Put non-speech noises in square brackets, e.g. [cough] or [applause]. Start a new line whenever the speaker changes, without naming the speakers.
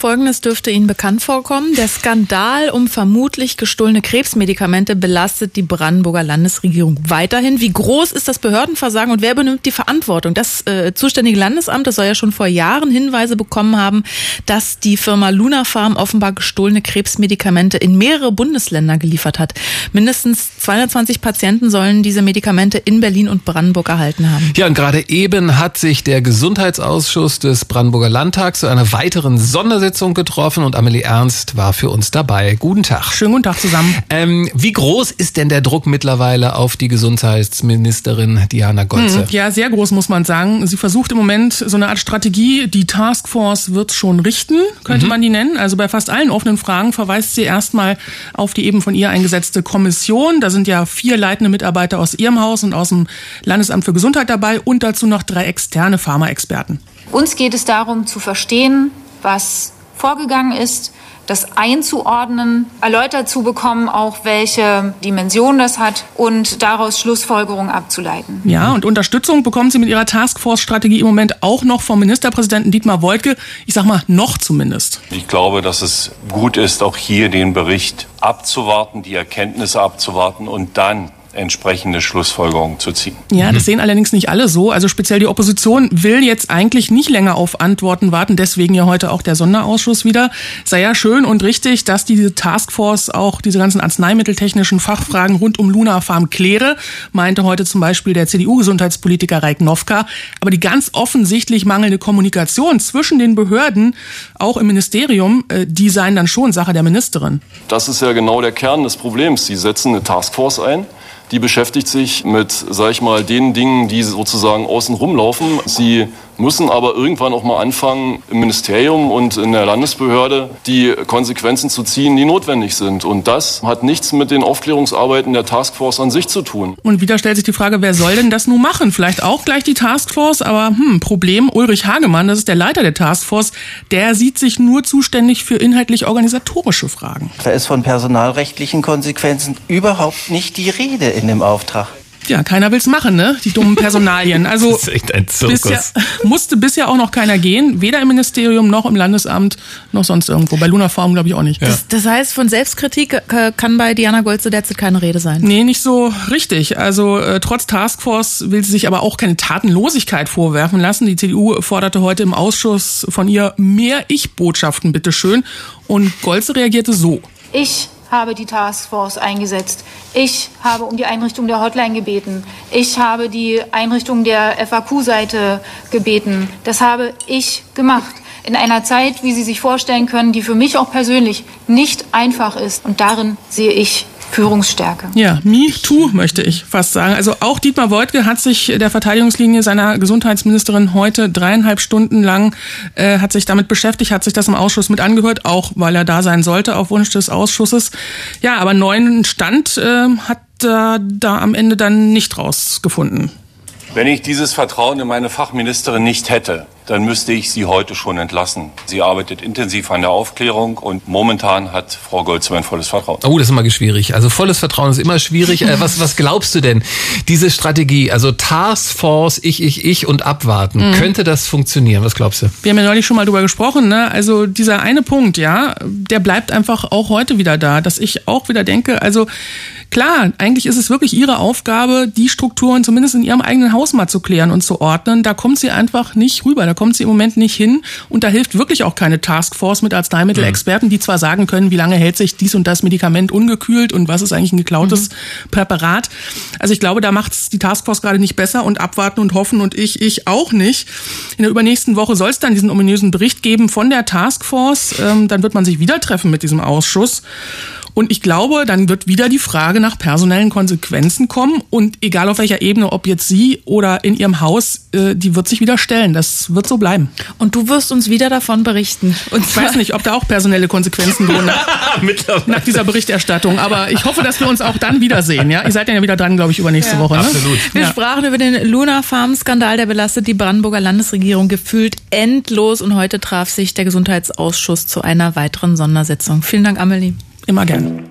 Folgendes dürfte Ihnen bekannt vorkommen. Der Skandal um vermutlich gestohlene Krebsmedikamente belastet die Brandenburger Landesregierung weiterhin. Wie groß ist das Behördenversagen und wer benimmt die Verantwortung? Das äh, zuständige Landesamt, das soll ja schon vor Jahren Hinweise bekommen haben, dass die Firma Luna Farm offenbar gestohlene Krebsmedikamente in mehrere Bundesländer geliefert hat. Mindestens 220 Patienten sollen diese Medikamente in Berlin und Brandenburg erhalten haben.
Ja, und gerade eben hat sich der Gesundheitsausschuss des Brandenburger Landtags zu einer weiteren Sondersitzung Sitzung getroffen und Amelie Ernst war für uns dabei. Guten Tag.
Schönen guten Tag zusammen.
Ähm, wie groß ist denn der Druck mittlerweile auf die Gesundheitsministerin Diana Golze? Hm,
ja, sehr groß muss man sagen. Sie versucht im Moment so eine Art Strategie. Die Taskforce wird schon richten, könnte mhm. man die nennen. Also bei fast allen offenen Fragen verweist sie erstmal auf die eben von ihr eingesetzte Kommission. Da sind ja vier leitende Mitarbeiter aus ihrem Haus und aus dem Landesamt für Gesundheit dabei und dazu noch drei externe Pharmaexperten.
Uns geht es darum zu verstehen, was vorgegangen ist, das einzuordnen, erläutert zu bekommen, auch welche Dimension das hat und daraus Schlussfolgerungen abzuleiten.
Ja, und Unterstützung bekommen Sie mit Ihrer Taskforce-Strategie im Moment auch noch vom Ministerpräsidenten Dietmar Woidke. Ich sag mal, noch zumindest.
Ich glaube, dass es gut ist, auch hier den Bericht abzuwarten, die Erkenntnisse abzuwarten und dann entsprechende Schlussfolgerungen zu ziehen.
Ja, das sehen allerdings nicht alle so. Also speziell die Opposition will jetzt eigentlich nicht länger auf Antworten warten. Deswegen ja heute auch der Sonderausschuss wieder. Sei ja schön und richtig, dass diese Taskforce auch diese ganzen arzneimitteltechnischen Fachfragen rund um Luna Farm kläre, meinte heute zum Beispiel der CDU-Gesundheitspolitiker Reik Nowka. Aber die ganz offensichtlich mangelnde Kommunikation zwischen den Behörden, auch im Ministerium, äh, die seien dann schon Sache der Ministerin.
Das ist ja genau der Kern des Problems. Sie setzen eine Taskforce ein die beschäftigt sich mit, sag ich mal, den Dingen, die sozusagen außen rumlaufen. Sie müssen aber irgendwann auch mal anfangen, im Ministerium und in der Landesbehörde die Konsequenzen zu ziehen, die notwendig sind. Und das hat nichts mit den Aufklärungsarbeiten der Taskforce an sich zu tun.
Und wieder stellt sich die Frage, wer soll denn das nun machen? Vielleicht auch gleich die Taskforce, aber hm, Problem, Ulrich Hagemann, das ist der Leiter der Taskforce, der sieht sich nur zuständig für inhaltlich organisatorische Fragen.
Da ist von personalrechtlichen Konsequenzen überhaupt nicht die Rede in dem Auftrag
ja, keiner will's machen, ne? Die dummen Personalien. Also [laughs]
das ist echt ein Zirkus.
Bisher, musste bisher auch noch keiner gehen, weder im Ministerium noch im Landesamt noch sonst irgendwo. Bei Luna Farm glaube ich auch nicht.
Ja. Das, das, heißt, von Selbstkritik kann bei Diana Golze derzeit keine Rede sein.
Nee, nicht so richtig. Also äh, trotz Taskforce will sie sich aber auch keine Tatenlosigkeit vorwerfen lassen. Die CDU forderte heute im Ausschuss von ihr mehr Ich-Botschaften, bitteschön. Und Golze reagierte so.
Ich habe die Taskforce eingesetzt. Ich habe um die Einrichtung der Hotline gebeten. Ich habe die Einrichtung der FAQ-Seite gebeten. Das habe ich gemacht. In einer Zeit, wie Sie sich vorstellen können, die für mich auch persönlich nicht einfach ist. Und darin sehe ich Führungsstärke.
Ja, me too, möchte ich fast sagen. Also auch Dietmar Woidke hat sich der Verteidigungslinie seiner Gesundheitsministerin heute dreieinhalb Stunden lang äh, hat sich damit beschäftigt, hat sich das im Ausschuss mit angehört, auch weil er da sein sollte auf Wunsch des Ausschusses. Ja, aber neuen Stand äh, hat er da am Ende dann nicht rausgefunden.
Wenn ich dieses Vertrauen in meine Fachministerin nicht hätte, dann müsste ich sie heute schon entlassen. Sie arbeitet intensiv an der Aufklärung und momentan hat Frau Golz mein volles Vertrauen.
Oh, das ist immer schwierig. Also volles Vertrauen ist immer schwierig. Äh, was, was glaubst du denn? Diese Strategie, also Taskforce, ich, ich, ich und abwarten, mhm. könnte das funktionieren? Was glaubst du?
Wir haben ja neulich schon mal drüber gesprochen. Ne? Also dieser eine Punkt, ja, der bleibt einfach auch heute wieder da, dass ich auch wieder denke, also Klar, eigentlich ist es wirklich ihre Aufgabe, die Strukturen zumindest in ihrem eigenen Haus mal zu klären und zu ordnen. Da kommt sie einfach nicht rüber, da kommt sie im Moment nicht hin und da hilft wirklich auch keine Taskforce mit Arzneimittelexperten, die zwar sagen können, wie lange hält sich dies und das Medikament ungekühlt und was ist eigentlich ein geklautes mhm. Präparat. Also ich glaube, da macht es die Taskforce gerade nicht besser und abwarten und hoffen und ich, ich auch nicht. In der übernächsten Woche soll es dann diesen ominösen Bericht geben von der Taskforce. Ähm, dann wird man sich wieder treffen mit diesem Ausschuss. Und ich glaube, dann wird wieder die Frage nach personellen Konsequenzen kommen. Und egal auf welcher Ebene, ob jetzt Sie oder in Ihrem Haus, äh, die wird sich wieder stellen. Das wird so bleiben.
Und du wirst uns wieder davon berichten.
Und ich weiß nicht, ob da auch personelle Konsequenzen drohen [laughs] nach, nach, dieser Berichterstattung. Aber ich hoffe, dass wir uns auch dann wiedersehen. Ja? Ihr seid ja wieder dran, glaube ich, übernächste ja. Woche. Ne?
Absolut.
Wir ja. sprachen über den Luna Farm Skandal, der belastet die Brandenburger Landesregierung gefühlt endlos. Und heute traf sich der Gesundheitsausschuss zu einer weiteren Sondersitzung. Vielen Dank, Amelie.
Immer gern.